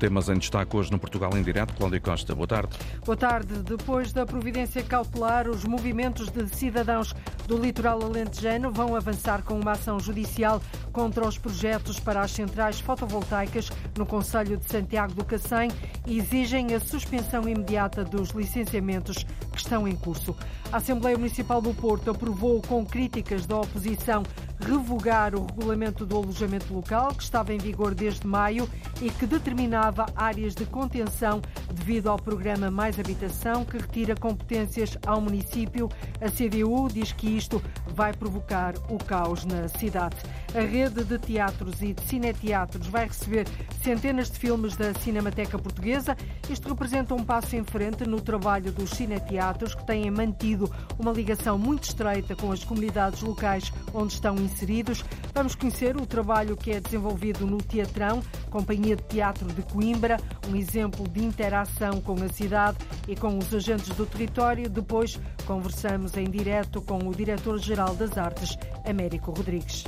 Temas em destaque hoje no Portugal em Direto. Cláudia Costa, boa tarde. Boa tarde. Depois da providência cautelar, os movimentos de cidadãos do litoral alentejano vão avançar com uma ação judicial contra os projetos para as centrais fotovoltaicas no Conselho de Santiago do Cacém e exigem a suspensão imediata dos licenciamentos que estão em curso. A Assembleia Municipal do Porto aprovou com críticas da oposição revogar o regulamento do alojamento local, que estava em vigor desde maio e que determinava áreas de contenção devido ao programa Mais Habitação, que retira competências ao município. A CDU diz que isto vai provocar o caos na cidade. A rede de teatros e de cineteatros vai receber centenas de filmes da Cinemateca Portuguesa. Isto representa um passo em frente no trabalho dos cineteatros, que têm mantido uma ligação muito estreita com as comunidades locais onde estão inseridos. Vamos conhecer o trabalho que é desenvolvido no Teatrão, Companhia de Teatro de Coimbra, um exemplo de interação com a cidade e com os agentes do território. Depois conversamos em direto com o diretor-geral das Artes, Américo Rodrigues.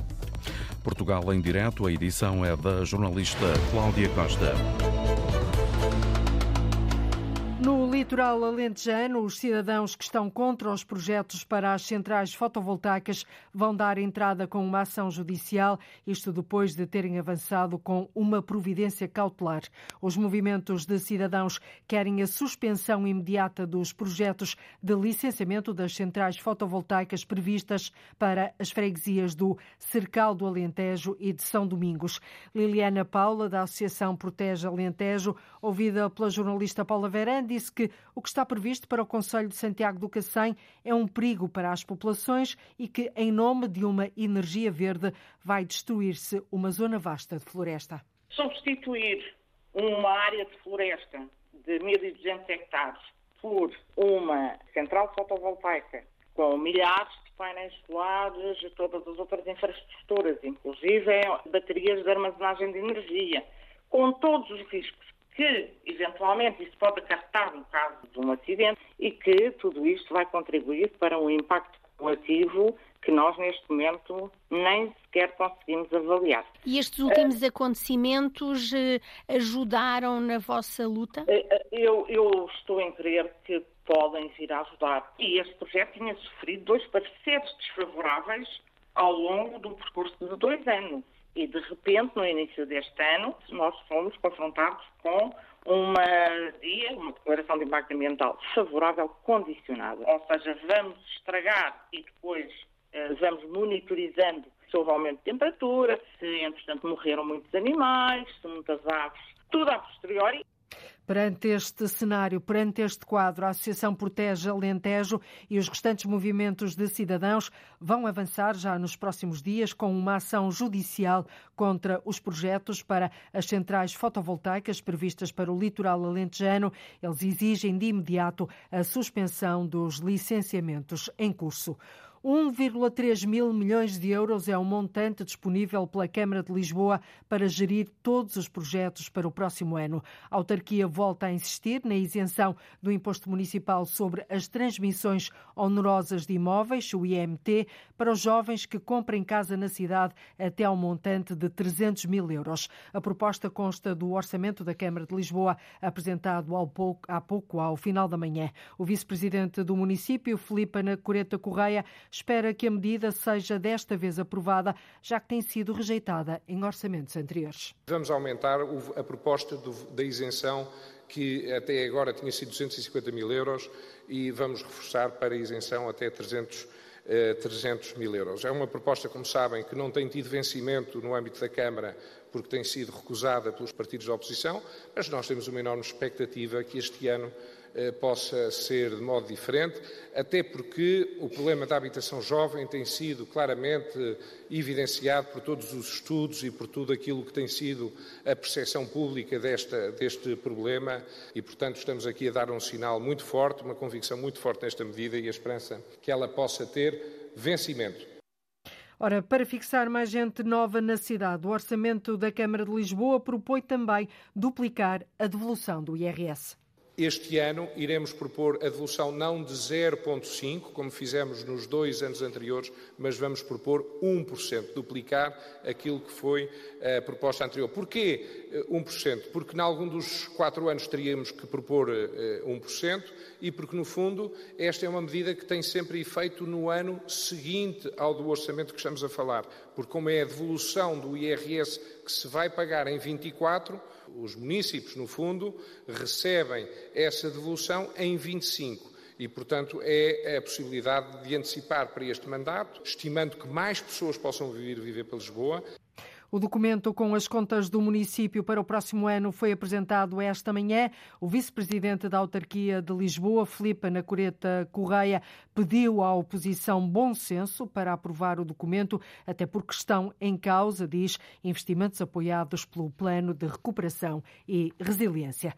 Portugal em direto, a edição é da jornalista Cláudia Costa. Litoral alentejano, os cidadãos que estão contra os projetos para as centrais fotovoltaicas vão dar entrada com uma ação judicial, isto depois de terem avançado com uma providência cautelar. Os movimentos de cidadãos querem a suspensão imediata dos projetos de licenciamento das centrais fotovoltaicas previstas para as freguesias do Cercal do Alentejo e de São Domingos. Liliana Paula, da Associação Protege Alentejo, ouvida pela jornalista Paula Verandi, disse que o que está previsto para o Conselho de Santiago do Cacém é um perigo para as populações e que, em nome de uma energia verde, vai destruir-se uma zona vasta de floresta. Substituir uma área de floresta de 1.200 hectares por uma central fotovoltaica com milhares de painéis solares e todas as outras infraestruturas, inclusive baterias de armazenagem de energia, com todos os riscos que, eventualmente, isso pode acarretar no caso de um acidente e que tudo isto vai contribuir para um impacto cumulativo que nós, neste momento, nem sequer conseguimos avaliar. E estes últimos uh, acontecimentos uh, ajudaram na vossa luta? Uh, eu, eu estou em crer que podem vir a ajudar. E este projeto tinha sofrido dois pareceres desfavoráveis ao longo do percurso de dois anos. E, de repente, no início deste ano, nós fomos confrontados com uma uma declaração de impacto ambiental favorável condicionada. Ou seja, vamos estragar e depois eh, vamos monitorizando se houve aumento de temperatura, se, entretanto, morreram muitos animais, se muitas aves, tudo a posteriori. Perante este cenário, perante este quadro, a Associação Protege Alentejo e os restantes movimentos de cidadãos vão avançar já nos próximos dias com uma ação judicial contra os projetos para as centrais fotovoltaicas previstas para o litoral alentejano. Eles exigem de imediato a suspensão dos licenciamentos em curso. 1,3 mil milhões de euros é o montante disponível pela Câmara de Lisboa para gerir todos os projetos para o próximo ano. A autarquia volta a insistir na isenção do imposto municipal sobre as transmissões onerosas de imóveis, o IMT, para os jovens que comprem casa na cidade até ao montante de 300 mil euros. A proposta consta do orçamento da Câmara de Lisboa, apresentado há pouco, ao final da manhã. O vice-presidente do município, Filipe Ana Coreta Correia, espera que a medida seja desta vez aprovada, já que tem sido rejeitada em orçamentos anteriores. Vamos aumentar a proposta da isenção que até agora tinha sido 250 mil euros e vamos reforçar para a isenção até 300 300 eh, mil euros. É uma proposta, como sabem, que não tem tido vencimento no âmbito da Câmara porque tem sido recusada pelos partidos da oposição, mas nós temos uma enorme expectativa que este ano eh, possa ser de modo diferente, até porque o problema da habitação jovem tem sido claramente evidenciado por todos os estudos e por tudo aquilo que tem sido a percepção pública desta, deste problema e, portanto, estamos aqui a dar um sinal muito forte, uma convicção muito forte nesta medida e a esperança que ela possa ter vencimento. Ora, para fixar mais gente nova na cidade, o orçamento da Câmara de Lisboa propõe também duplicar a devolução do IRS. Este ano iremos propor a devolução não de 0,5%, como fizemos nos dois anos anteriores, mas vamos propor 1%, duplicar aquilo que foi a proposta anterior. Porquê 1%? Eh, porque, em algum dos quatro anos, teríamos que propor 1% eh, e porque, no fundo, esta é uma medida que tem sempre efeito no ano seguinte ao do orçamento que estamos a falar, porque, como é a devolução do IRS que se vai pagar em 24, os municípios, no fundo, recebem essa devolução em 25 e, portanto, é a possibilidade de antecipar para este mandato, estimando que mais pessoas possam vir viver para Lisboa. O documento com as contas do município para o próximo ano foi apresentado esta manhã. O vice-presidente da autarquia de Lisboa, Filipe Anacoreta Correia, pediu à oposição bom senso para aprovar o documento, até porque estão em causa, diz, investimentos apoiados pelo Plano de Recuperação e Resiliência.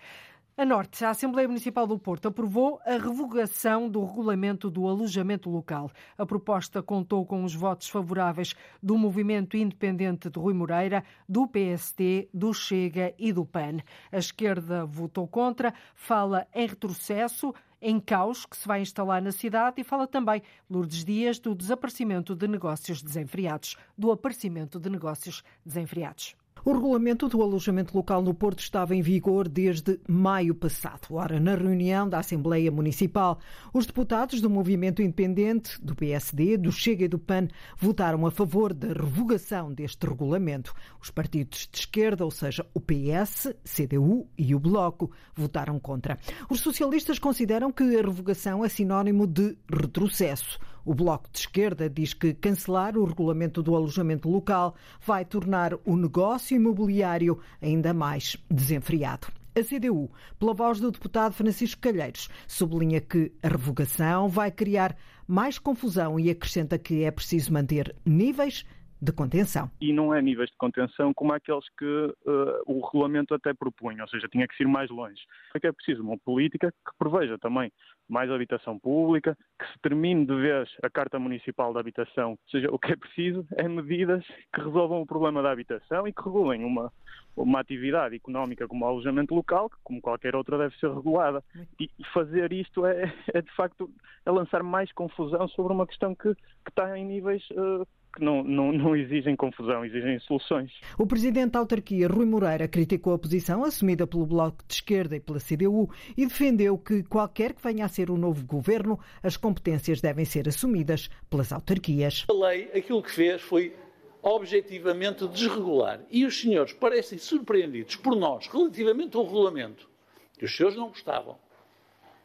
A Norte, a Assembleia Municipal do Porto aprovou a revogação do regulamento do alojamento local. A proposta contou com os votos favoráveis do Movimento Independente de Rui Moreira, do PSD, do Chega e do PAN. A esquerda votou contra, fala em retrocesso, em caos que se vai instalar na cidade e fala também, Lourdes Dias, do desaparecimento de negócios desenfreados, do aparecimento de negócios desenfreados. O regulamento do alojamento local no Porto estava em vigor desde maio passado. Ora, na reunião da Assembleia Municipal, os deputados do Movimento Independente, do PSD, do Chega e do PAN votaram a favor da revogação deste regulamento. Os partidos de esquerda, ou seja, o PS, CDU e o Bloco, votaram contra. Os socialistas consideram que a revogação é sinónimo de retrocesso. O Bloco de Esquerda diz que cancelar o regulamento do alojamento local vai tornar o negócio imobiliário ainda mais desenfreado. A CDU, pela voz do deputado Francisco Calheiros, sublinha que a revogação vai criar mais confusão e acrescenta que é preciso manter níveis de contenção. E não é níveis de contenção como aqueles que uh, o regulamento até propunha, ou seja, tinha que ir mais longe. É que é preciso uma política que preveja também mais habitação pública, que se termine de vez a Carta Municipal da Habitação. Ou seja, o que é preciso é medidas que resolvam o problema da habitação e que regulem uma, uma atividade económica como o alojamento local, que como qualquer outra deve ser regulada. E fazer isto é, é de facto é lançar mais confusão sobre uma questão que, que está em níveis uh, que não, não, não, exigem confusão, exigem soluções. O presidente da autarquia, Rui Moreira, criticou a posição assumida pelo Bloco de Esquerda e pela CDU e defendeu que, qualquer que venha a ser o novo governo, as competências devem ser assumidas pelas autarquias. A lei, aquilo que fez foi objetivamente desregular. E os senhores parecem surpreendidos por nós relativamente ao regulamento, que os senhores não gostavam,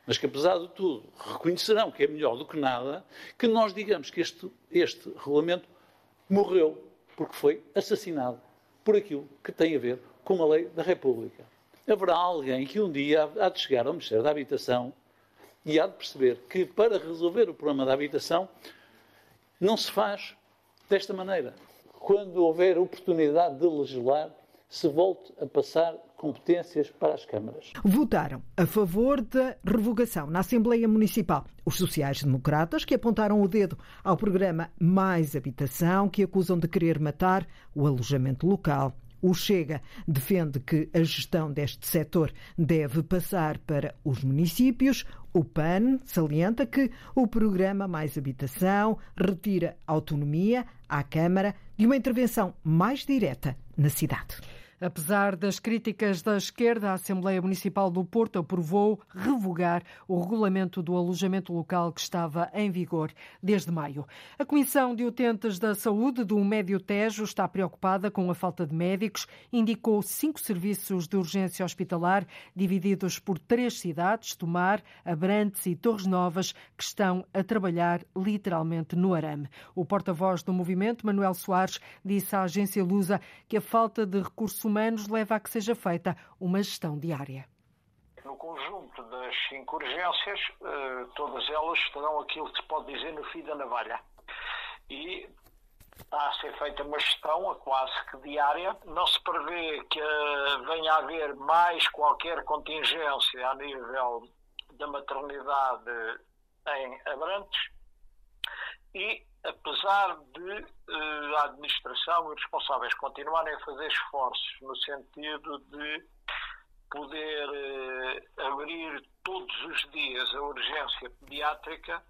mas que apesar de tudo reconhecerão que é melhor do que nada, que nós digamos que este, este regulamento morreu porque foi assassinado por aquilo que tem a ver com a lei da República. Haverá alguém que um dia há de chegar ao Ministério da Habitação e há de perceber que para resolver o problema da habitação não se faz desta maneira. Quando houver oportunidade de legislar, se volte a passar competências para as câmaras. Votaram a favor da revogação na Assembleia Municipal os sociais-democratas, que apontaram o dedo ao programa Mais Habitação, que acusam de querer matar o alojamento local. O Chega defende que a gestão deste setor deve passar para os municípios. O PAN salienta que o programa Mais Habitação retira autonomia à Câmara de uma intervenção mais direta na cidade. Apesar das críticas da esquerda, a Assembleia Municipal do Porto aprovou revogar o regulamento do alojamento local que estava em vigor desde maio. A Comissão de Utentes da Saúde do Médio Tejo está preocupada com a falta de médicos. Indicou cinco serviços de urgência hospitalar divididos por três cidades, Tomar, Abrantes e Torres Novas, que estão a trabalhar literalmente no arame. O porta-voz do movimento, Manuel Soares, disse à agência Lusa que a falta de recursos humanos leva a que seja feita uma gestão diária. No conjunto das cinco urgências, eh, todas elas estarão aquilo que se pode dizer no fim da navalha. E está a ser feita uma gestão quase que diária. Não se prevê que eh, venha a haver mais qualquer contingência a nível da maternidade em Abrantes. E apesar de uh, a administração e os responsáveis continuarem a fazer esforços no sentido de poder uh, abrir todos os dias a urgência pediátrica,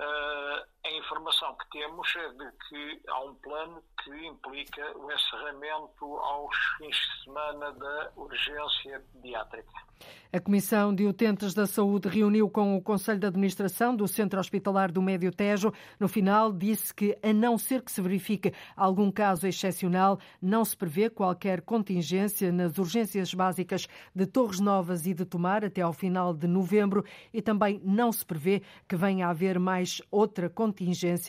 uh, a informação que temos é de que há um plano que implica o encerramento aos fins de semana da urgência pediátrica. A Comissão de Utentes da Saúde reuniu com o Conselho de Administração do Centro Hospitalar do Médio Tejo. No final, disse que, a não ser que se verifique algum caso excepcional, não se prevê qualquer contingência nas urgências básicas de Torres Novas e de Tomar até ao final de novembro e também não se prevê que venha a haver mais outra contingência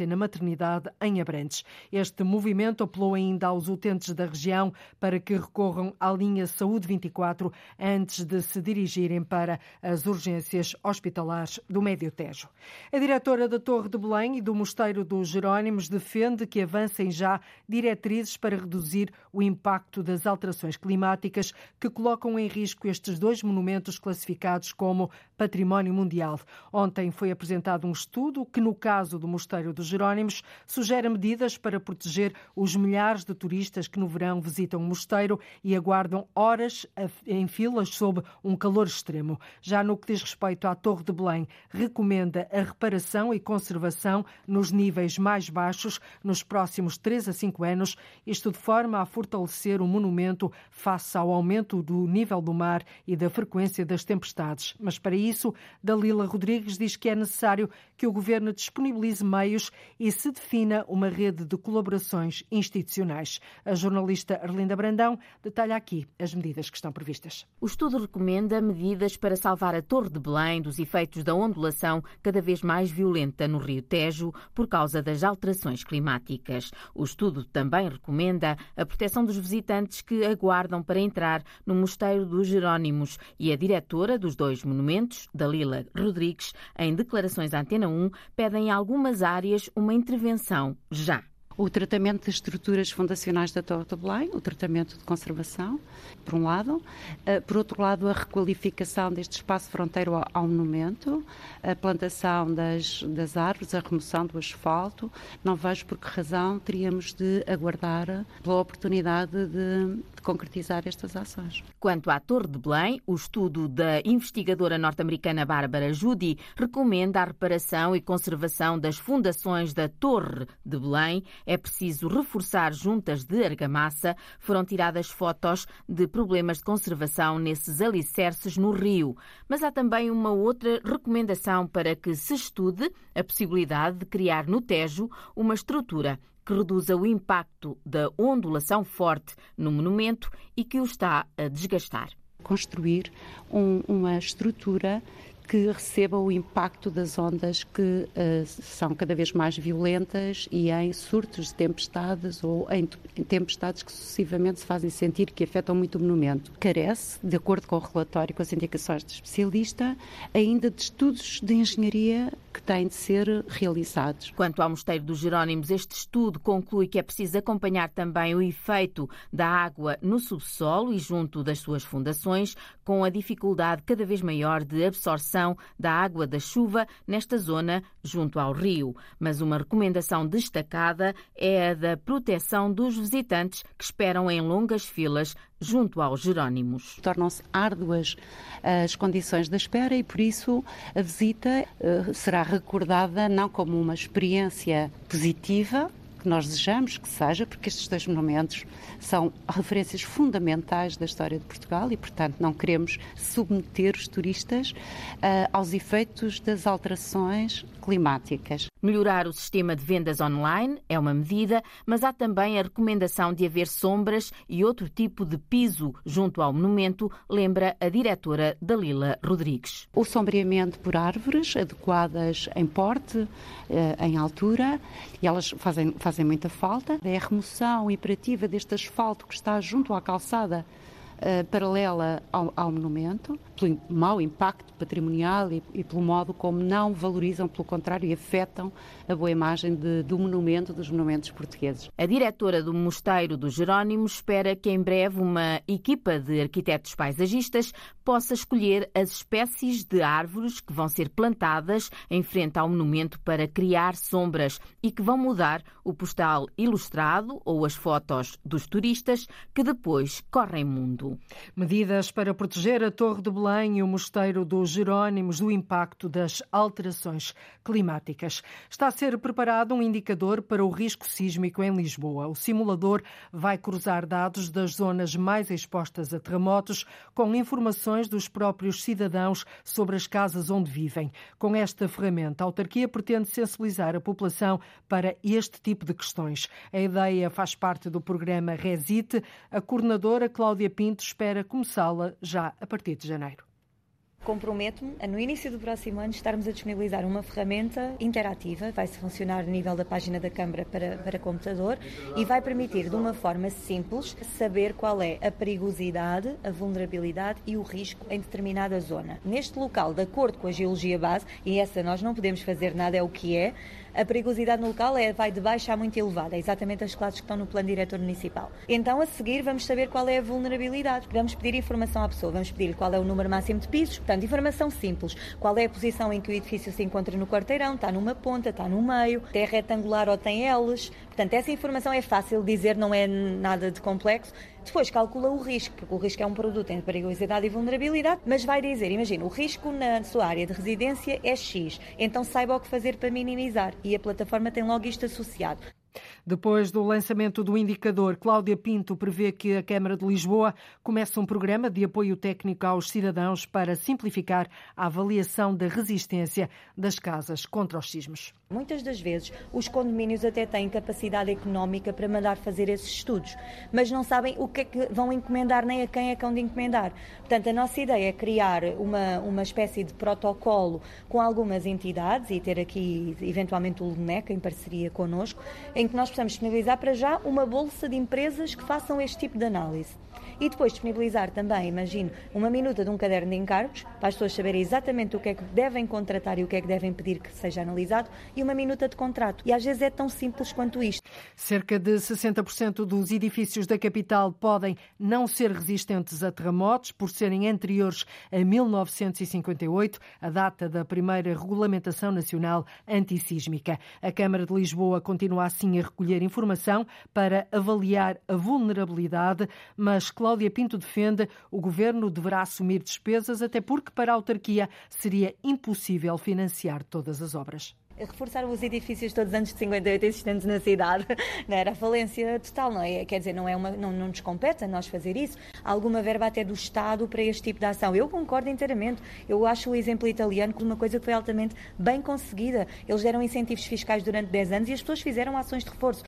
na maternidade em Abrantes. Este movimento apelou ainda aos utentes da região para que recorram à linha Saúde 24 antes de se dirigirem para as urgências hospitalares do Médio Tejo. A diretora da Torre de Belém e do Mosteiro dos Jerónimos defende que avancem já diretrizes para reduzir o impacto das alterações climáticas que colocam em risco estes dois monumentos classificados como Património Mundial. Ontem foi apresentado um estudo que, no caso do Mosteiro dos Jerónimos, sugere medidas para proteger os milhares de turistas que no verão visitam o mosteiro e aguardam horas em filas sob um calor extremo. Já no que diz respeito à Torre de Belém, recomenda a reparação e conservação nos níveis mais baixos nos próximos 3 a 5 anos, isto de forma a fortalecer o monumento face ao aumento do nível do mar e da frequência das tempestades. Mas para isso, Dalila Rodrigues diz que é necessário que o governo disponibilize meios e se defina uma rede de colaborações institucionais. A jornalista Arlinda Brandão detalha aqui as medidas que estão previstas. O estudo recomenda medidas para salvar a Torre de Belém dos efeitos da ondulação cada vez mais violenta no Rio Tejo por causa das alterações climáticas. O estudo também recomenda a proteção dos visitantes que aguardam para entrar no Mosteiro dos Jerónimos e a diretora dos dois monumentos, Dalila Rodrigues, em declarações à Antena 1, pedem em algumas áreas uma intervenção já o tratamento das estruturas fundacionais da Torre de Belém, o tratamento de conservação, por um lado. Eh, por outro lado, a requalificação deste espaço fronteiro ao monumento, a plantação das, das árvores, a remoção do asfalto. Não vejo por que razão teríamos de aguardar pela oportunidade de, de concretizar estas ações. Quanto à Torre de Belém, o estudo da investigadora norte-americana Bárbara Judy recomenda a reparação e conservação das fundações da Torre de Belém é preciso reforçar juntas de argamassa. Foram tiradas fotos de problemas de conservação nesses alicerces no rio. Mas há também uma outra recomendação para que se estude a possibilidade de criar no Tejo uma estrutura que reduza o impacto da ondulação forte no monumento e que o está a desgastar. Construir um, uma estrutura que receba o impacto das ondas que uh, são cada vez mais violentas e em surtos de tempestades ou em, em, tempestades que sucessivamente se fazem sentir que afetam muito o monumento. Carece, de acordo com o relatório e com as indicações do especialista, ainda de estudos de engenharia que têm de ser realizados. Quanto ao Mosteiro dos Jerónimos, este estudo conclui que é preciso acompanhar também o efeito da água no subsolo e junto das suas fundações, com a dificuldade cada vez maior de absorção da água da chuva nesta zona junto ao rio. Mas uma recomendação destacada é a da proteção dos visitantes que esperam em longas filas junto aos Jerónimos. Tornam-se árduas eh, as condições da espera e, por isso, a visita uh, será recordada não como uma experiência positiva, que nós desejamos que seja, porque estes dois monumentos são referências fundamentais da história de Portugal e, portanto, não queremos submeter os turistas uh, aos efeitos das alterações climáticas. Melhorar o sistema de vendas online é uma medida, mas há também a recomendação de haver sombras e outro tipo de piso junto ao monumento, lembra a diretora Dalila Rodrigues. O sombreamento por árvores adequadas em porte, eh, em altura, e elas fazem, fazem muita falta. É a remoção imperativa deste asfalto que está junto à calçada uh, paralela ao, ao, monumento, pelo mau impacto patrimonial e, e, pelo modo como não valorizam, pelo contrário, e afetam a boa imagem de, do monumento, dos monumentos portugueses. A diretora do Mosteiro dos Jerónimos espera que em breve uma equipa de arquitetos paisagistas possa escolher as espécies de árvores que vão ser plantadas em frente ao monumento para criar sombras e que vão mudar o postal ilustrado ou as fotos dos turistas que depois correm mundo. Medidas para proteger a Torre de Belém e o Mosteiro dos Jerónimos do impacto das alterações climáticas. Está a ser preparado um indicador para o risco sísmico em Lisboa. O simulador vai cruzar dados das zonas mais expostas a terremotos com informações dos próprios cidadãos sobre as casas onde vivem. Com esta ferramenta, a autarquia pretende sensibilizar a população para este tipo de questões. A ideia faz parte do programa Resite. A coordenadora Cláudia Pinto espera começá-la já a partir de janeiro. Comprometo-me a, no início do próximo ano, estarmos a disponibilizar uma ferramenta interativa, vai-se funcionar a nível da página da Câmara para, para computador e vai permitir, de uma forma simples, saber qual é a perigosidade, a vulnerabilidade e o risco em determinada zona. Neste local, de acordo com a geologia base, e essa nós não podemos fazer nada, é o que é, a perigosidade no local é, vai de baixo a muito elevada, é exatamente as classes que estão no plano diretor municipal. Então, a seguir, vamos saber qual é a vulnerabilidade. Vamos pedir informação à pessoa, vamos pedir qual é o número máximo de pisos, portanto, informação simples. Qual é a posição em que o edifício se encontra no quarteirão, está numa ponta, está no meio, é retangular ou tem L's. Portanto, essa informação é fácil de dizer, não é nada de complexo. Depois calcula o risco, porque o risco é um produto entre perigosidade e vulnerabilidade, mas vai dizer, imagina, o risco na sua área de residência é X, então saiba o que fazer para minimizar e a plataforma tem logo isto associado. Depois do lançamento do indicador, Cláudia Pinto prevê que a Câmara de Lisboa comece um programa de apoio técnico aos cidadãos para simplificar a avaliação da resistência das casas contra os sismos. Muitas das vezes os condomínios até têm capacidade económica para mandar fazer esses estudos, mas não sabem o que é que vão encomendar nem a quem é que vão de encomendar. Portanto, a nossa ideia é criar uma, uma espécie de protocolo com algumas entidades e ter aqui eventualmente o LNEC em parceria connosco, em que nós possamos disponibilizar para já uma bolsa de empresas que façam este tipo de análise. E depois disponibilizar também, imagino, uma minuta de um caderno de encargos, para as pessoas saberem exatamente o que é que devem contratar e o que é que devem pedir que seja analisado, e uma minuta de contrato. E às vezes é tão simples quanto isto. Cerca de 60% dos edifícios da capital podem não ser resistentes a terremotos, por serem anteriores a 1958, a data da primeira regulamentação nacional antissísmica. A Câmara de Lisboa continua assim a recolher informação para avaliar a vulnerabilidade, mas Cláudia Pinto defende o governo deverá assumir despesas, até porque para a autarquia seria impossível financiar todas as obras reforçar os edifícios todos antes de 58 existentes na cidade, não era falência total, não é? Quer dizer, não, é uma, não, não nos compete a nós fazer isso. Há alguma verba até do Estado para este tipo de ação. Eu concordo inteiramente. Eu acho o exemplo italiano como uma coisa que foi altamente bem conseguida. Eles deram incentivos fiscais durante 10 anos e as pessoas fizeram ações de reforço.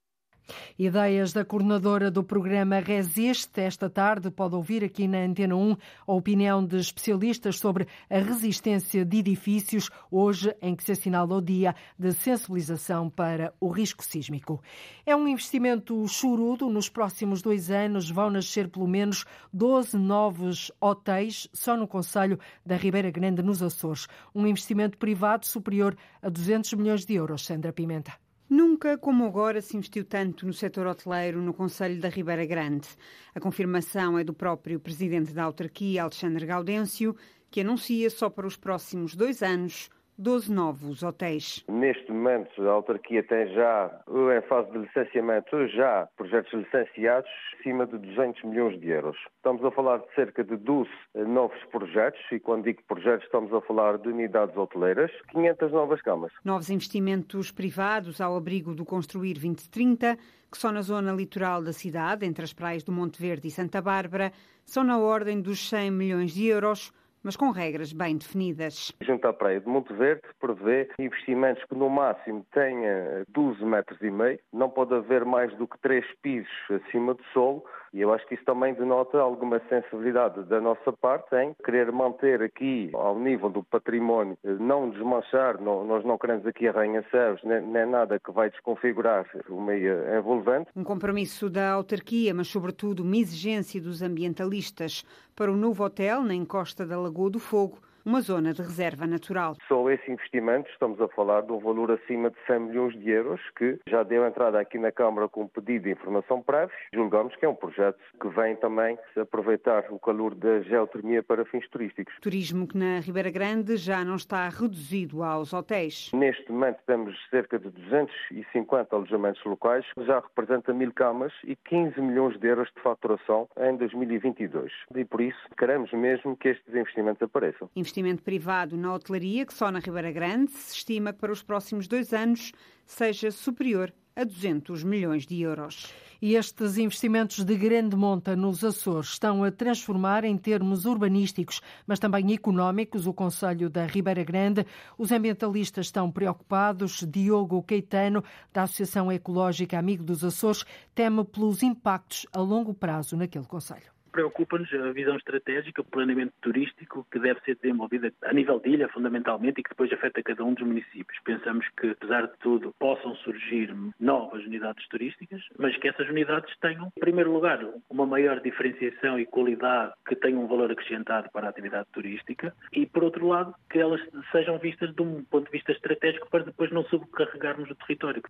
Ideias da coordenadora do programa Resiste. Esta tarde pode ouvir aqui na Antena 1 a opinião de especialistas sobre a resistência de edifícios, hoje em que se assinala o dia de sensibilização para o risco sísmico. É um investimento chorudo. Nos próximos dois anos vão nascer pelo menos 12 novos hotéis só no Conselho da Ribeira Grande, nos Açores. Um investimento privado superior a 200 milhões de euros. Sandra Pimenta. Nunca como agora se investiu tanto no setor hoteleiro no Conselho da Ribeira Grande. A confirmação é do próprio presidente da autarquia, Alexandre Gaudêncio, que anuncia só para os próximos dois anos 12 novos hotéis. Neste momento, a autarquia tem já, em fase de licenciamento, já projetos licenciados acima de 200 milhões de euros. Estamos a falar de cerca de 12 novos projetos, e quando digo projetos, estamos a falar de unidades hoteleiras, 500 novas camas. Novos investimentos privados ao abrigo do Construir 2030, que só na zona litoral da cidade, entre as praias do Monte Verde e Santa Bárbara, são na ordem dos 100 milhões de euros mas com regras bem definidas. Junto à Praia de Monte Verde prevê investimentos que no máximo tenha 12 metros e meio, não pode haver mais do que três pisos acima do solo e eu acho que isso também denota alguma sensibilidade da nossa parte em querer manter aqui ao nível do património, não desmanchar, não, nós não queremos aqui arranha-céus, nem, nem nada que vai desconfigurar o meio envolvente. Um compromisso da autarquia, mas sobretudo uma exigência dos ambientalistas para o novo hotel na encosta da Lagoa do Fogo, uma zona de reserva natural. Só esse investimento, estamos a falar de um valor acima de 100 milhões de euros, que já deu entrada aqui na Câmara com um pedido de informação prévia. Julgamos que é um projeto que vem também aproveitar o calor da geotermia para fins turísticos. Turismo que na Ribeira Grande já não está reduzido aos hotéis. Neste momento temos cerca de 250 alojamentos locais, já representa mil camas e 15 milhões de euros de faturação em 2022. E por isso queremos mesmo que estes investimentos apareçam. Investimento privado na hotelaria, que só na Ribeira Grande se estima que para os próximos dois anos seja superior a 200 milhões de euros. E estes investimentos de grande monta nos Açores estão a transformar em termos urbanísticos, mas também económicos, o Conselho da Ribeira Grande. Os ambientalistas estão preocupados. Diogo Caetano, da Associação Ecológica Amigo dos Açores, teme pelos impactos a longo prazo naquele Conselho. Preocupa-nos a visão estratégica, o planeamento turístico que deve ser desenvolvido a nível de ilha, fundamentalmente, e que depois afeta cada um dos municípios. Pensamos que, apesar de tudo, possam surgir novas unidades turísticas, mas que essas unidades tenham, em primeiro lugar, uma maior diferenciação e qualidade que tenham um valor acrescentado para a atividade turística e, por outro lado, que elas sejam vistas de um ponto de vista estratégico para depois não sobrecarregarmos o território.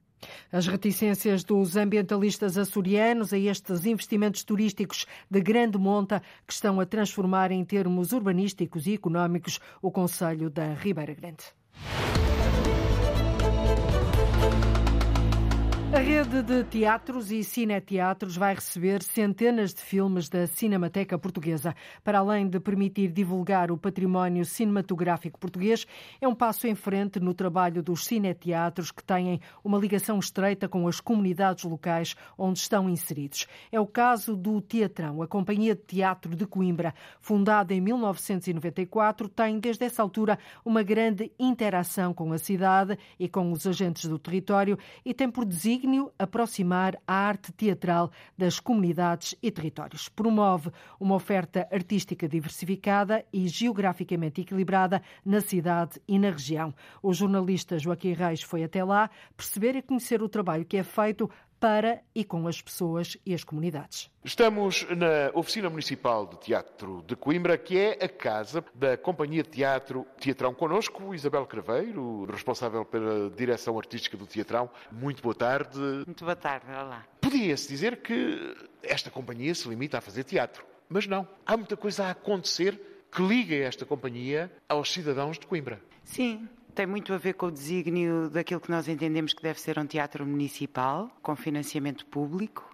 As reticências dos ambientalistas açorianos a estes investimentos turísticos de grande grande monta que estão a transformar em termos urbanísticos e económicos o Conselho da Ribeira Grande. A rede de teatros e cineteatros vai receber centenas de filmes da Cinemateca Portuguesa. Para além de permitir divulgar o património cinematográfico português, é um passo em frente no trabalho dos cineteatros que têm uma ligação estreita com as comunidades locais onde estão inseridos. É o caso do Teatrão, a Companhia de Teatro de Coimbra, fundada em 1994, tem desde essa altura uma grande interação com a cidade e com os agentes do território e tem por desígnio aproximar a arte teatral das comunidades e territórios. Promove uma oferta artística diversificada e geograficamente equilibrada na cidade e na região. O jornalista Joaquim Reis foi até lá perceber e conhecer o trabalho que é feito para e com as pessoas e as comunidades. Estamos na Oficina Municipal de Teatro de Coimbra, que é a casa da Companhia de Teatro Teatrão. Connosco, Isabel Craveiro, responsável pela direção artística do Teatrão. Muito boa tarde. Muito boa tarde, olá. Podia-se dizer que esta companhia se limita a fazer teatro, mas não. Há muita coisa a acontecer que liga esta companhia aos cidadãos de Coimbra. Sim, tem muito a ver com o desígnio daquilo que nós entendemos que deve ser um teatro municipal, com financiamento público.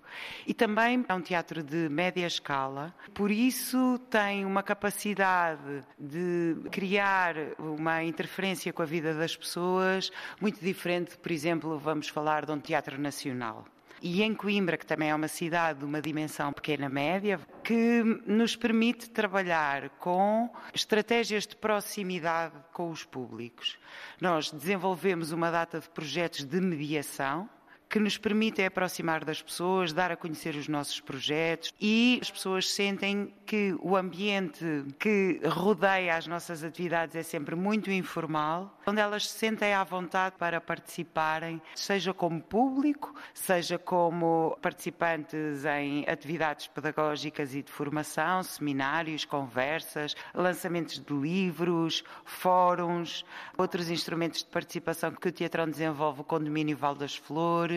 E também é um teatro de média escala, por isso tem uma capacidade de criar uma interferência com a vida das pessoas muito diferente, por exemplo, vamos falar de um teatro nacional. E em Coimbra, que também é uma cidade de uma dimensão pequena média, que nos permite trabalhar com estratégias de proximidade com os públicos. Nós desenvolvemos uma data de projetos de mediação que nos permitem aproximar das pessoas, dar a conhecer os nossos projetos. E as pessoas sentem que o ambiente que rodeia as nossas atividades é sempre muito informal, onde elas se sentem à vontade para participarem, seja como público, seja como participantes em atividades pedagógicas e de formação, seminários, conversas, lançamentos de livros, fóruns, outros instrumentos de participação que o Teatrão desenvolve, o Condomínio Val das Flores,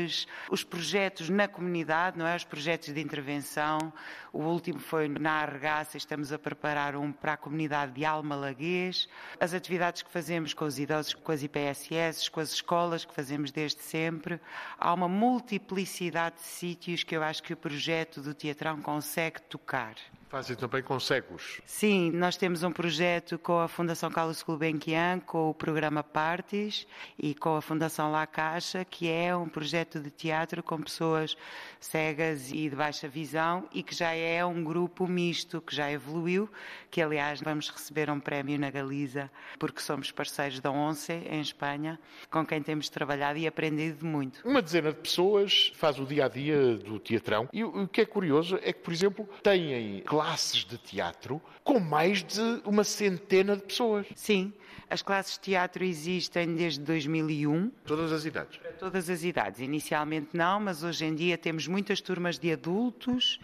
os projetos na comunidade, não é? Os projetos de intervenção. O último foi na Arregaça, estamos a preparar um para a comunidade de Almalaguês. As atividades que fazemos com os idosos, com as IPSS, com as escolas que fazemos desde sempre. Há uma multiplicidade de sítios que eu acho que o projeto do Teatrão consegue tocar. Fazem também com cegos. Sim, nós temos um projeto com a Fundação Carlos Gulbenkian, com o programa Partes e com a Fundação La Caixa, que é um projeto de teatro com pessoas cegas e de baixa visão e que já é um grupo misto, que já evoluiu, que aliás vamos receber um prémio na Galiza, porque somos parceiros da ONCE em Espanha, com quem temos trabalhado e aprendido muito. Uma dezena de pessoas faz o dia a dia do teatrão e o que é curioso é que, por exemplo, têm classes de teatro com mais de uma centena de pessoas. Sim, as classes de teatro existem desde 2001. Todas as idades? Para todas as idades. Inicialmente não, mas hoje em dia temos muitas turmas de adultos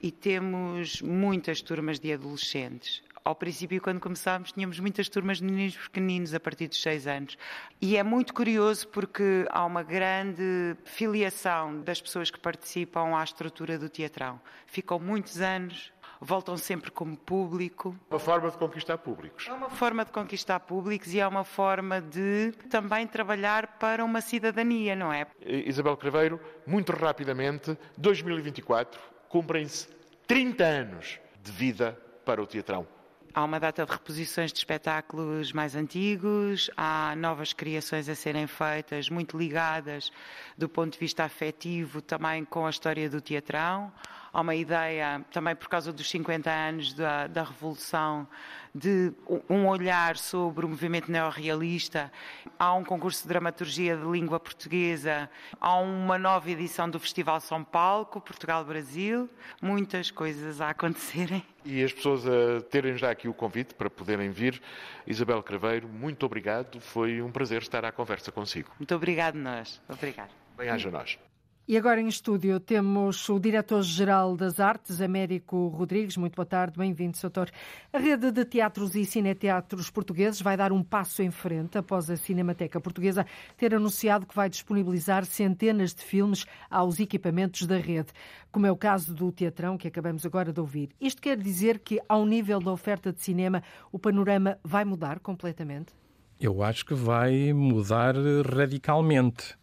e temos muitas turmas de adolescentes. Ao princípio, quando começámos, tínhamos muitas turmas de meninos pequeninos a partir dos 6 anos. E é muito curioso porque há uma grande filiação das pessoas que participam à estrutura do teatrão. Ficam muitos anos, voltam sempre como público. Uma forma de conquistar públicos. É uma forma de conquistar públicos e é uma forma de também trabalhar para uma cidadania, não é? Isabel Craveiro, muito rapidamente, 2024, cumprem-se 30 anos de vida para o teatrão. Há uma data de reposições de espetáculos mais antigos, há novas criações a serem feitas, muito ligadas do ponto de vista afetivo também com a história do teatrão. Há uma ideia, também por causa dos 50 anos da, da Revolução, de um olhar sobre o movimento neorrealista. Há um concurso de dramaturgia de língua portuguesa, há uma nova edição do Festival São Paulo, Portugal-Brasil, muitas coisas a acontecerem. E as pessoas a terem já aqui o convite para poderem vir. Isabel Craveiro, muito obrigado. Foi um prazer estar à conversa consigo. Muito obrigado nós. Obrigado. Bem-aja nós. E agora em estúdio temos o Diretor-Geral das Artes, Américo Rodrigues. Muito boa tarde, bem-vindo, Soutor. A rede de teatros e cineteatros portugueses vai dar um passo em frente após a Cinemateca Portuguesa ter anunciado que vai disponibilizar centenas de filmes aos equipamentos da rede, como é o caso do Teatrão que acabamos agora de ouvir. Isto quer dizer que, ao nível da oferta de cinema, o panorama vai mudar completamente? Eu acho que vai mudar radicalmente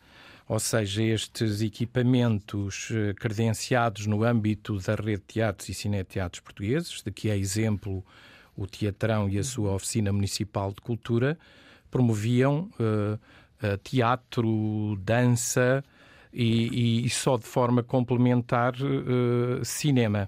ou seja, estes equipamentos eh, credenciados no âmbito da rede de teatros e cineteatros portugueses, de que é exemplo o Teatrão e a sua Oficina Municipal de Cultura, promoviam uh, teatro, dança e, e, só de forma complementar uh, cinema.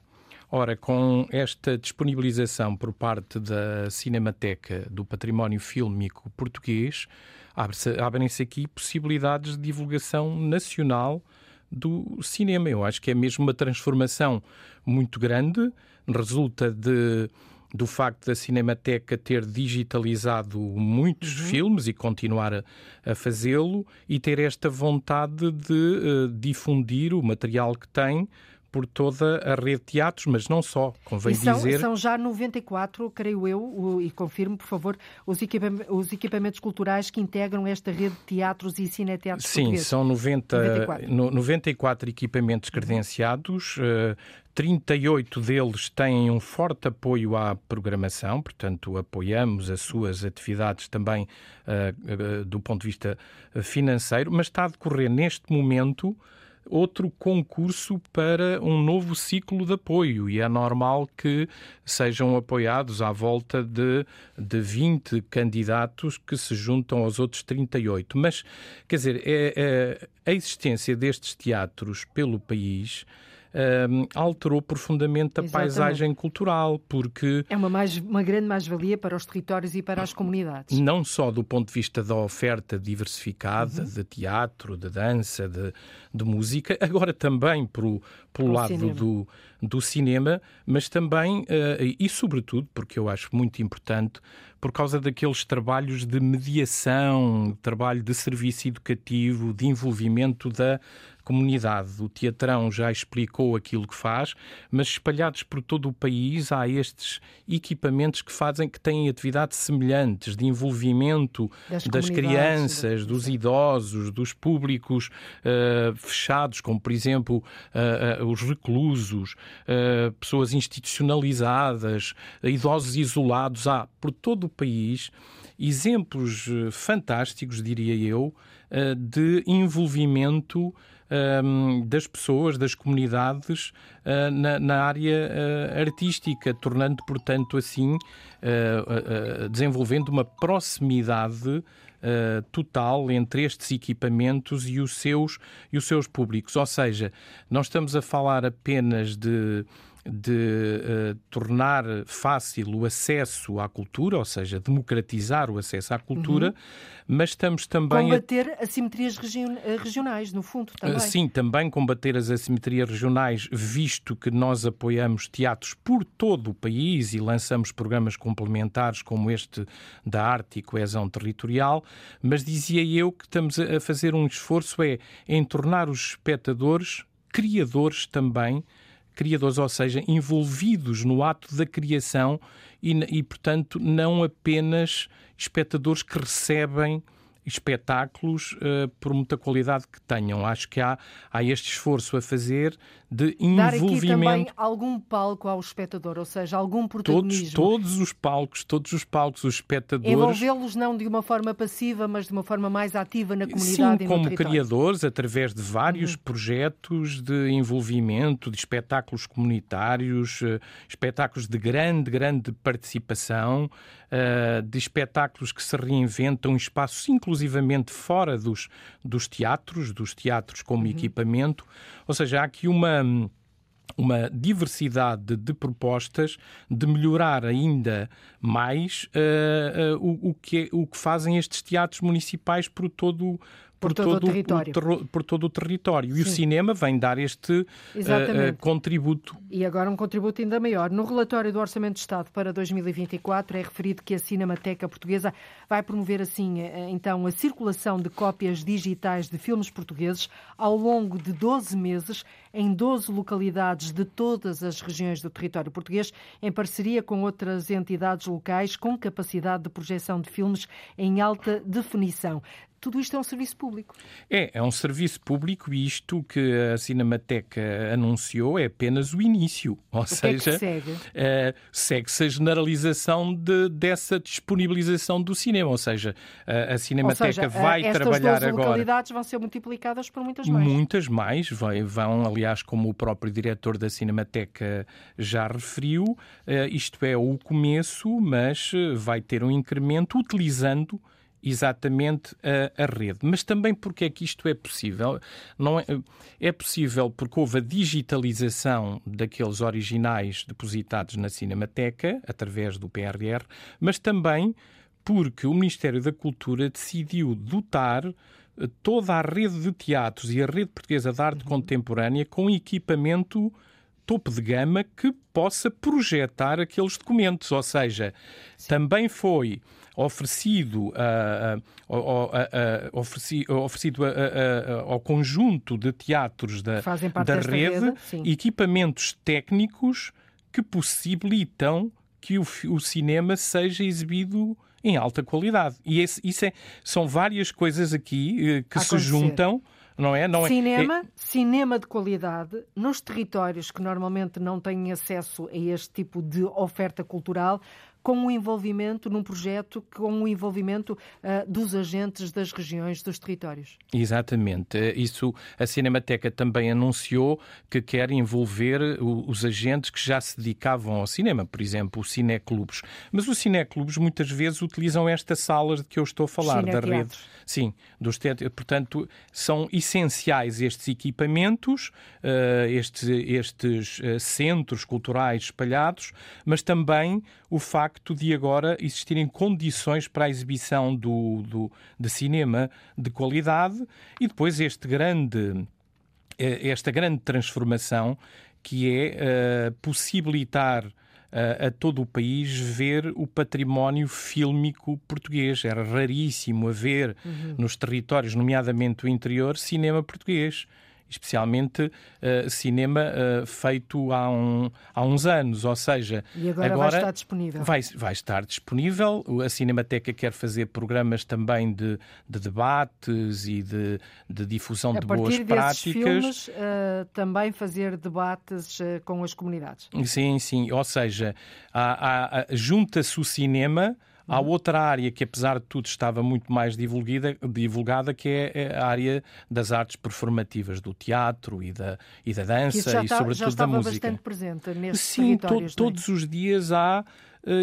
Ora, com esta disponibilização por parte da Cinemateca do Património Fílmico Português, abrem-se aqui possibilidades de divulgação nacional do cinema. Eu acho que é mesmo uma transformação muito grande, resulta de do facto da Cinemateca ter digitalizado muitos uhum. filmes e continuar a, a fazê-lo e ter esta vontade de uh, difundir o material que tem por toda a rede de teatros, mas não só, convém são, dizer... São já 94, creio eu, e confirmo, por favor, os, equipamentos, os equipamentos culturais que integram esta rede de teatros e cineteatros Sim, portugueses. são 90, 94. 94 equipamentos credenciados, 38 eh, deles têm um forte apoio à programação, portanto, apoiamos as suas atividades também uh, uh, do ponto de vista financeiro, mas está a decorrer neste momento outro concurso para um novo ciclo de apoio e é normal que sejam apoiados à volta de, de 20 candidatos que se juntam aos outros 38. Mas, quer dizer, é, é, a existência destes teatros pelo país uh, alterou profundamente a Exatamente. paisagem cultural, porque... É uma, mais, uma grande mais-valia para os territórios e para as comunidades. Não só do ponto de vista da oferta diversificada uhum. de teatro, de dança, de, de música, agora também pelo, pelo lado cinema. do do cinema, mas também, uh, e sobretudo, porque eu acho muito importante, por causa daqueles trabalhos de mediação, trabalho de serviço educativo, de envolvimento da comunidade. O Teatrão já explicou aquilo que faz, mas espalhados por todo o país há estes equipamentos que fazem que têm atividades semelhantes de envolvimento das, das crianças, dos idosos, dos públicos uh, fechados, como por exemplo uh, uh, os reclusos, pessoas institucionalizadas, idosos isolados. Há por todo o país exemplos fantásticos, diria eu, de envolvimento um, das pessoas, das comunidades uh, na, área artística, tornando, portanto, assim, desenvolvendo uma proximidade total entre estes equipamentos e os seus e os seus públicos. Ou seja, não estamos a falar apenas de de uh, tornar fácil o acesso à cultura, ou seja, democratizar o acesso à cultura, uhum. mas estamos também. Combater a... assimetrias eh, regionais, no fundo, também. Uh, sim, também combater as assimetrias regionais, visto que nós apoiamos teatros por todo o país e lançamos programas complementares como este da arte e coesão territorial, mas dizia eu que estamos a fazer um esforço é em tornar os espectadores criadores também criadores, ou seja, envolvidos no ato da criação e, e portanto, não apenas espectadores que recebem espetáculos uh, por muita qualidade que tenham. Acho que há, há este esforço a fazer de envolvimento. Dar aqui também algum palco ao espectador, ou seja, algum protagonismo. Todos, todos os palcos, todos os palcos, os espectadores. Envolvê-los não de uma forma passiva, mas de uma forma mais ativa na comunidade Sim, como criadores, através de vários uhum. projetos de envolvimento, de espetáculos comunitários, uh, espetáculos de grande, grande participação, uh, de espetáculos que se reinventam, espaços inclusivamente fora dos, dos teatros, dos teatros como uhum. equipamento. Ou seja, há aqui uma uma diversidade de propostas de melhorar ainda mais uh, uh, o, o, que, o que fazem estes teatros municipais por todo, por, todo, todo, o território. O, por todo o território. Sim. E o cinema vem dar este uh, contributo. E agora um contributo ainda maior. No relatório do Orçamento de Estado para 2024 é referido que a Cinemateca Portuguesa vai promover assim então a circulação de cópias digitais de filmes portugueses ao longo de 12 meses em 12 localidades de todas as regiões do território português, em parceria com outras entidades locais com capacidade de projeção de filmes em alta definição tudo isto é um serviço público. É, é um serviço público e isto que a Cinemateca anunciou é apenas o início. Ou o seja, que é segue? Uh, segue-se a generalização de, dessa disponibilização do cinema. Ou seja, a, a Cinemateca seja, vai estas trabalhar agora. As localidades vão ser multiplicadas por muitas mais. Muitas mais. Vai, vão, aliás, como o próprio diretor da Cinemateca já referiu, uh, isto é o começo, mas eh, vai ter um incremento utilizando exatamente a, a, rede. Mas também porque é que isto é possível? Não é, é possível porque houve a digitalização daqueles originais depositados na Cinemateca, através do PRR, mas também porque o Ministério da Cultura decidiu dotar eh, toda a rede de teatros e a rede portuguesa de arte contemporânea com equipamento topo de gama que possa projetar aqueles documentos. Ou seja, Sim. também foi oferecido, oferecido, oferecido ao conjunto de teatros da, da rede, rede equipamentos técnicos que possibilitam que o, o cinema seja exibido em alta qualidade. E esse, isso é, são várias coisas aqui uh, que se juntam. Não é? Não cinema, é... cinema de qualidade nos territórios que normalmente não têm acesso a este tipo de oferta cultural, com o envolvimento num projeto, com o envolvimento uh, dos agentes das regiões, dos territórios. Exatamente. Isso a Cinemateca também anunciou que quer envolver os agentes que já se dedicavam ao cinema, por exemplo, os cineclubes. Mas os cineclubes muitas vezes utilizam estas salas de que eu estou a falar, da rede. Sim, dos teatros. Portanto, são essenciais estes equipamentos, uh, estes, estes uh, centros culturais espalhados, mas também o facto de agora existirem condições para a exibição do, do, de cinema de qualidade e depois este grande, eh, esta grande transformação que é uh, possibilitar a, a todo o país ver o património fílmico português. Era raríssimo haver uhum. nos territórios, nomeadamente o interior, cinema português especialmente uh, cinema uh, feito há, um, há uns anos, ou seja... E agora, agora vai estar disponível. Vai, vai estar disponível. A Cinemateca quer fazer programas também de, de debates e de, de difusão a de boas práticas. Filmes, uh, também fazer debates com as comunidades. Sim, sim. Ou seja, junta-se o cinema Há outra área que, apesar de tudo, estava muito mais divulgada, divulgada que é, é a área das artes performativas, do teatro e da, e da dança e, está, sobretudo, da música. bastante presente nesses Sim. To, todos os dias há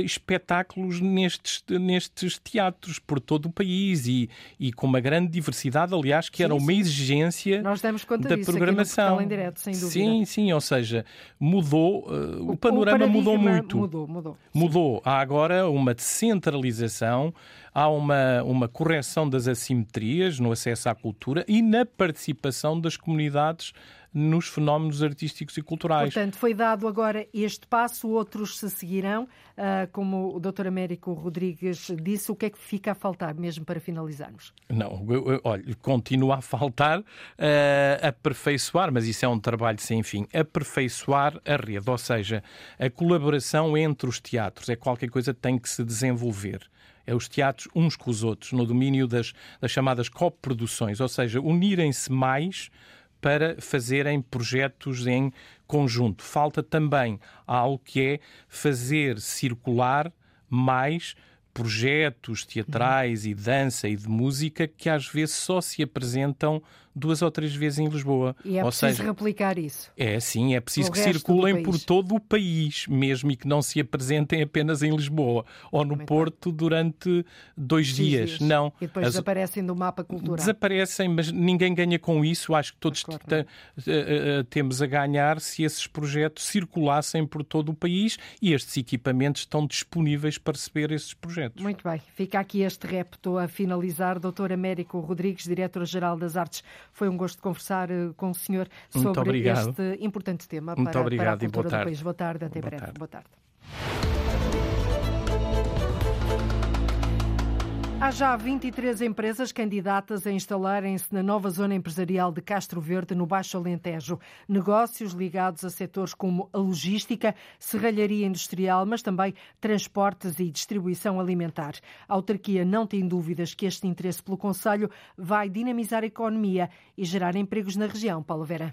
espetáculos nestes, nestes teatros por todo o país e, e com uma grande diversidade, aliás, que sim, era uma sim. exigência Nós damos conta da disso programação. Direto, sem dúvida. Sim, sim, ou seja, mudou, uh, o, o, panorama o mudou muito. Mudou, mudou. Mudou. Há agora uma descentralização há uma, uma correção das assimetrias no acesso à cultura e na participação das comunidades nos fenómenos artísticos e culturais. Portanto, foi dado agora este passo, outros se seguirão. Uh, como o Dr. Américo Rodrigues disse, o que é que fica a faltar mesmo para finalizarmos? Não, olha, continua a faltar uh, aperfeiçoar, mas isso é um trabalho sem fim, aperfeiçoar a rede, ou seja, a colaboração entre os teatros é qualquer coisa que tem que se desenvolver é os teatros uns com os outros, no domínio das, das chamadas coproduções, ou seja, unirem-se mais para fazerem projetos em conjunto. Falta também algo que é fazer circular mais projetos teatrais e dança e de música que às vezes só se apresentam duas ou três vezes em Lisboa. E é ou preciso seja, replicar isso. É, sim, é preciso que circulem por todo o país, mesmo e que não se apresentem apenas em Lisboa ou no Muito Porto bem. durante dois dias. dias. Não. E depois As... desaparecem do mapa cultural. Desaparecem, mas ninguém ganha com isso. Acho que todos claro. Eh, eh, temos a ganhar se esses projetos circulassem por todo o país e estes equipamentos estão disponíveis para receber esses projetos. Muito bem. Fica aqui este repto a finalizar. Doutor Américo Rodrigues, Diretor-Geral das Artes foi um gosto conversar eh, com o senhor sobre este importante tema Muito para, obrigado para a cultura e boa do país. Boa tarde, até boa breve. Tarde. Boa tarde. Há já 23 empresas candidatas a instalarem-se na nova zona empresarial de Castro Verde, no Baixo Alentejo. Negócios ligados a setores como a logística, serralharia industrial, mas também transportes e distribuição alimentar. A autarquia não tem dúvidas que este interesse pelo Conselho vai dinamizar a economia e gerar empregos na região. Paulo Vera.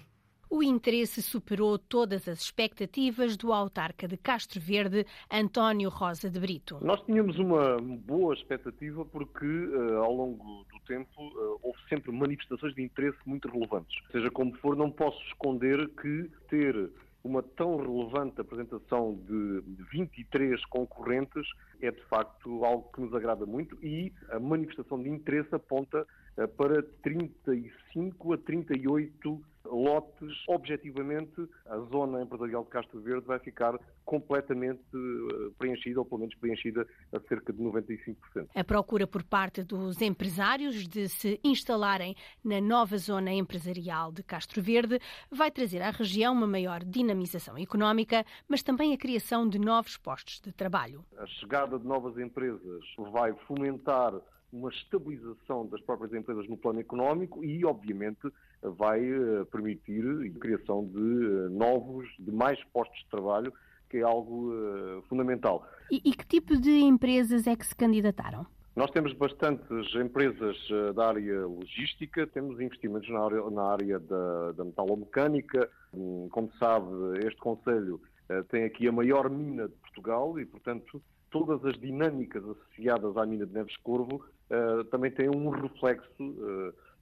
O interesse superou todas as expectativas do autarca de Castro Verde, António Rosa de Brito. Nós tínhamos uma boa expectativa porque, uh, ao longo do tempo, uh, houve sempre manifestações de interesse muito relevantes. Seja como for, não posso esconder que ter uma tão relevante apresentação de 23 concorrentes é de facto algo que nos agrada muito e a manifestação de interesse aponta uh, para 35 a 38 lotes, objetivamente, a zona empresarial de Castro Verde vai ficar completamente eh, preenchida, ou pelo menos preenchida a cerca de 95%. A procura por parte dos empresários de se instalarem na nova zona empresarial de Castro Verde vai trazer à região uma maior dinamização económica, mas também a criação de novos postos de trabalho. A chegada de novas empresas vai fomentar uma estabilização das próprias empresas no plano económico e, obviamente, vai eh, permitir a criação de eh, novos, de mais postos de trabalho, que é algo uh, fundamental. E, e, que tipo de empresas é que se candidataram? Nós temos bastantes empresas da área logística, temos investimentos na área, na área da, da metalomecânica. Hum, como sabe, este Conselho tem aqui a maior mina de Portugal e, portanto, todas as dinâmicas associadas à mina de Neves Corvo uh, também têm um reflexo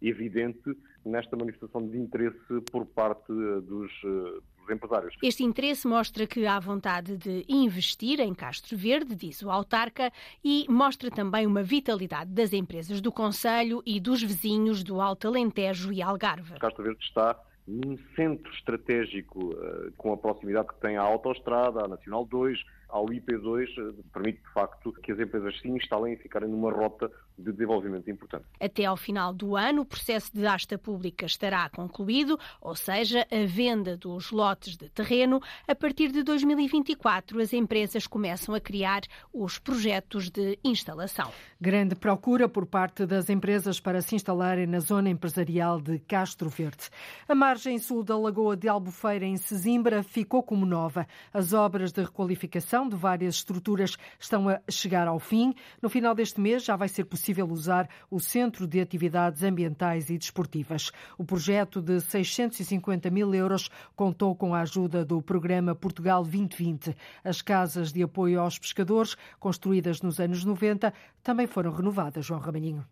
evidente nesta manifestação de interesse por parte eh, dos, eh, dos empresários. Este interesse mostra que há vontade de investir em Castro Verde, diz o autarca, e mostra também uma vitalidade das empresas do Conselho e dos vizinhos do Alto Alentejo e Algarve. Castro Verde está num centro estratégico uh, com a proximidade que tem à autoestrada, à Nacional 2, ao IP2, uh, permite de facto que as empresas se instalem e ficarem numa rota de desenvolvimento importante. Até ao final do ano, o processo de asta pública estará concluído, ou seja, a venda dos lotes de terreno. A partir de 2024, as empresas começam a criar os projetos de instalação. Grande procura por parte das empresas para se instalarem na zona empresarial de Castro Verde. A margem sul da Lagoa de Albufeira, em Sesimbra, ficou como nova. As obras de requalificação de várias estruturas estão a chegar ao fim. No final deste mês já vai ser possível possível usar o Centro de Atividades Ambientais e Desportivas. O projeto de 650 mil euros contou com a ajuda do Programa Portugal 2020. As casas de apoio aos pescadores, construídas nos anos 90, também foram renovadas, João Ramalhinho.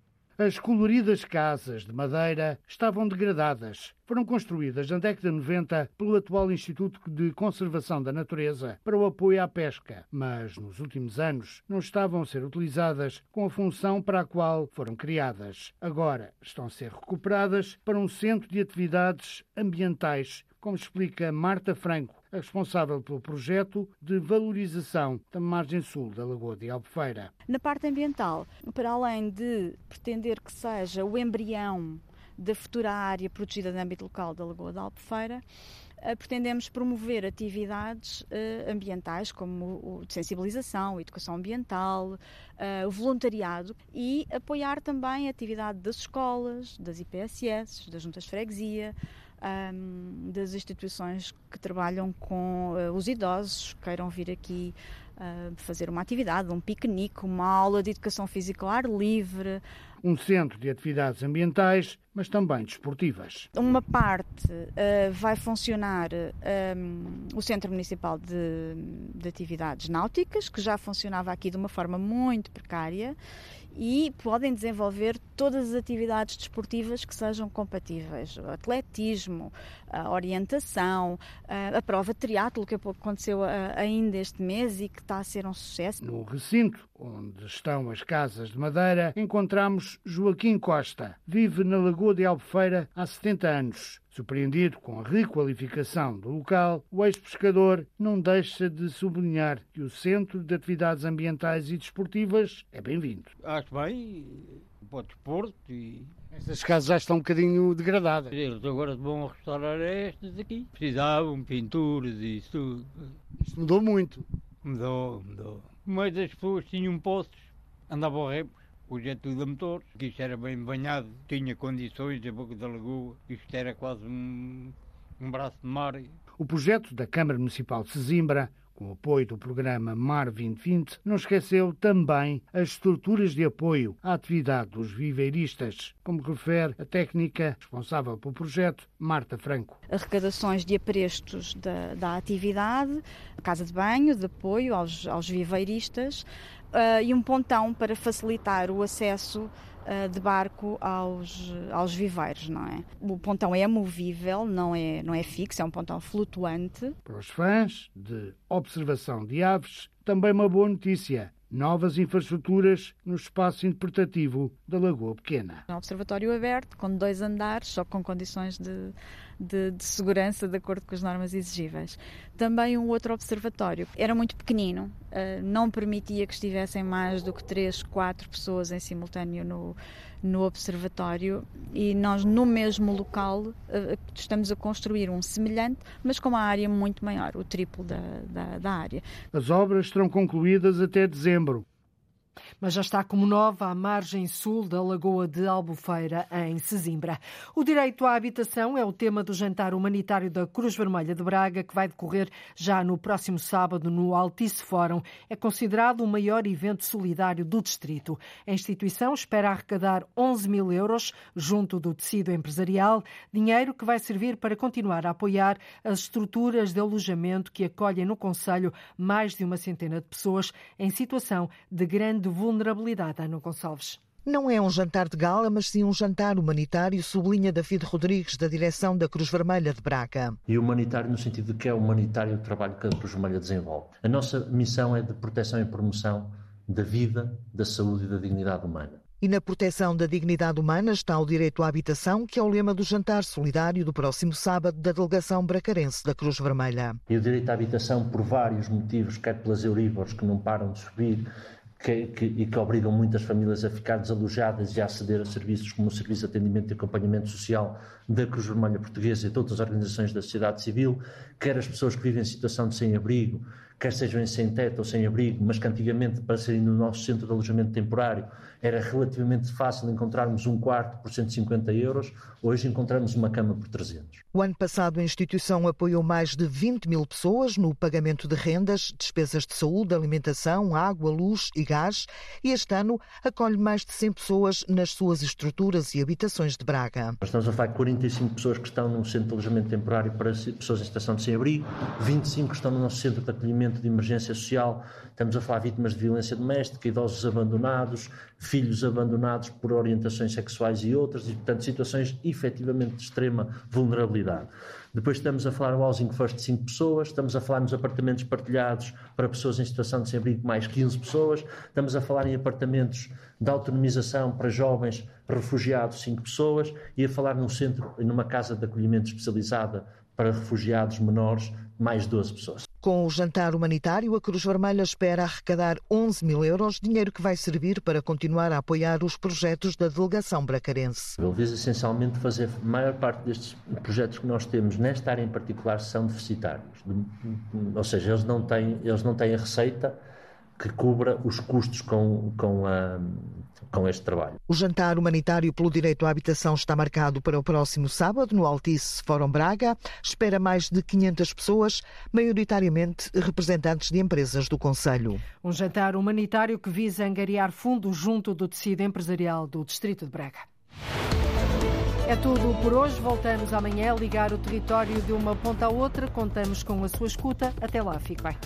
As coloridas casas de madeira estavam degradadas. Foram construídas na década de 90 pelo atual Instituto de Conservação da Natureza para o apoio à pesca, mas nos últimos anos não estavam a ser utilizadas com a função para a qual foram criadas. Agora estão a ser recuperadas para um centro de atividades ambientais como explica Marta Franco, a responsável pelo projeto de valorização da margem sul da Lagoa de Albufeira. Na parte ambiental, para além de pretender que seja o embrião da futura área protegida de âmbito local da Lagoa da Albufeira, eh, pretendemos promover atividades uh, ambientais como de sensibilização, educação ambiental, uh, o voluntariado e apoiar também a atividade das escolas, das IPSS, das juntas de freguesia, um, das instituições que trabalham com uh, os idosos, queiram vir aqui fazer uma atividade, um piquenique, uma aula de educação física ao ar livre, um centro de atividades ambientais, mas também desportivas. Uma parte uh, vai funcionar um, ehm, o Centro Municipal de, de Atividades Náuticas, que já funcionava aqui de uma forma muito precária e podem desenvolver todas as atividades desportivas que sejam compatíveis. O atletismo, a orientação, a prova triatlo que aconteceu ainda este mês e que está a ser um sucesso. No recinto onde estão as casas de madeira, encontramos Joaquim Costa. Vive na Lagoa de Albufeira há 70 anos. Surpreendido com a requalificação do local, o ex-pescador não deixa de sublinhar que o Centro de Atividades Ambientais e Desportivas é bem-vindo. Acho bem, para desporto e estas casas já estão um bocadinho degradadas. Eles agora vão restaurar estas aqui. Precisavam pinturas e isso tudo. Isto mudou muito. Mudou, mudou. Mas as pessoas tinham poços, andavam remos. Hoje tudo a motor, que isto era bem banhado, tinha condições, a boca da lagoa, isto era quase um, um braço de mar. O projeto da Câmara Municipal de Sesimbra com o apoio do programa Mar 2020, não esqueceu também as estruturas de apoio à atividade dos viveiristas, como refere a técnica responsável pelo projeto, Marta Franco. Arrecadações de aprestos da, da atividade, casa de banho, de apoio aos, aos viveiristas uh, e um pontão para facilitar o acesso uh, de barco aos, aos viveiros, não é? O pontão é movível, não é, não é fixo, é um pontão flutuante. Para os fãs de observação de aves, também uma boa notícia novas infraestruturas no espaço interpretativo da Lagoa Pequena. Um observatório aberto, com dois andares, só com condições de, de, de, segurança de acordo com as normas exigíveis. Também um outro observatório. Era muito pequenino, uh, não permitia que estivessem mais do que três, quatro pessoas em simultâneo no, no observatório e nós no mesmo local uh, estamos a construir um semelhante, mas com uma área muito maior, o triplo da, da, da área. As obras serão concluídas até dezembro mas já está como nova a margem sul da Lagoa de Albufeira, em Sesimbra. O direito à habitação é o tema do jantar humanitário da Cruz Vermelha de Braga, que vai decorrer já no próximo sábado no Altice Fórum. É considerado o maior evento solidário do distrito. A instituição espera arrecadar 11 mil euros junto do tecido empresarial, dinheiro que vai servir para continuar a apoiar as estruturas de alojamento que acolhem no Conselho mais de uma centena de pessoas em situação de grande de vulnerabilidade, Ana Gonçalves. Não é um jantar de gala, mas sim um jantar humanitário, sublinha David Rodrigues, da direção da Cruz Vermelha de Braga. E humanitário no sentido de que é humanitário o trabalho que a Cruz Vermelha desenvolve. A nossa missão é de proteção e promoção da vida, da saúde e da dignidade humana. E na proteção da dignidade humana está o direito à habitação, que é o lema do jantar solidário do próximo sábado da delegação bracarense da Cruz Vermelha. E o direito à habitação, por vários motivos, quer pelas Euribors que não param de subir, que, que, e que obrigam muitas famílias a ficar desalojadas e a aceder a serviços como o Serviço de Atendimento e Acompanhamento Social da Cruz Vermelha Portuguesa e de outras organizações da sociedade civil, quer as pessoas que vivem em situação de sem-abrigo, quer sejam em sem-teto ou sem-abrigo, mas que antigamente, para serem no nosso centro de alojamento temporário, era relativamente fácil encontrarmos um quarto por 150 euros, hoje encontramos uma cama por 300. O ano passado, a instituição apoiou mais de 20 mil pessoas no pagamento de rendas, despesas de saúde, alimentação, água, luz e gás, e este ano acolhe mais de 100 pessoas nas suas estruturas e habitações de Braga. Nós estamos a falar de 45 pessoas que estão num centro de alojamento temporário para pessoas em situação de sem-abrigo, 25 estão no nosso centro de acolhimento de emergência social, estamos a falar de vítimas de violência doméstica, idosos abandonados, filhos abandonados por orientações sexuais e outras, e, portanto, situações efetivamente de extrema vulnerabilidade. Depois estamos a falar no housing first de 5 pessoas, estamos a falar nos apartamentos partilhados para pessoas em situação de sem-abrigo mais 15 pessoas, estamos a falar em apartamentos de autonomização para jovens refugiados 5 pessoas e a falar num centro, numa casa de acolhimento especializada para refugiados menores mais 12 pessoas. Com o jantar humanitário, a Cruz Vermelha espera arrecadar 11 mil euros, dinheiro que vai servir para continuar a apoiar os projetos da delegação bracarense. Ele visa essencialmente fazer a maior parte destes projetos que nós temos nesta área em particular são deficitários, ou seja, eles não têm, eles não têm a receita que cubra os custos com, com a com este trabalho. O jantar humanitário pelo direito à habitação está marcado para o próximo sábado no Altice Fórum Braga. Espera mais de 500 pessoas, maioritariamente representantes de empresas do Conselho. Um jantar humanitário que visa angariar fundos junto do tecido empresarial do Distrito de Braga. É tudo por hoje. Voltamos amanhã a ligar o território de uma ponta à outra. Contamos com a sua escuta. Até lá, fique bem.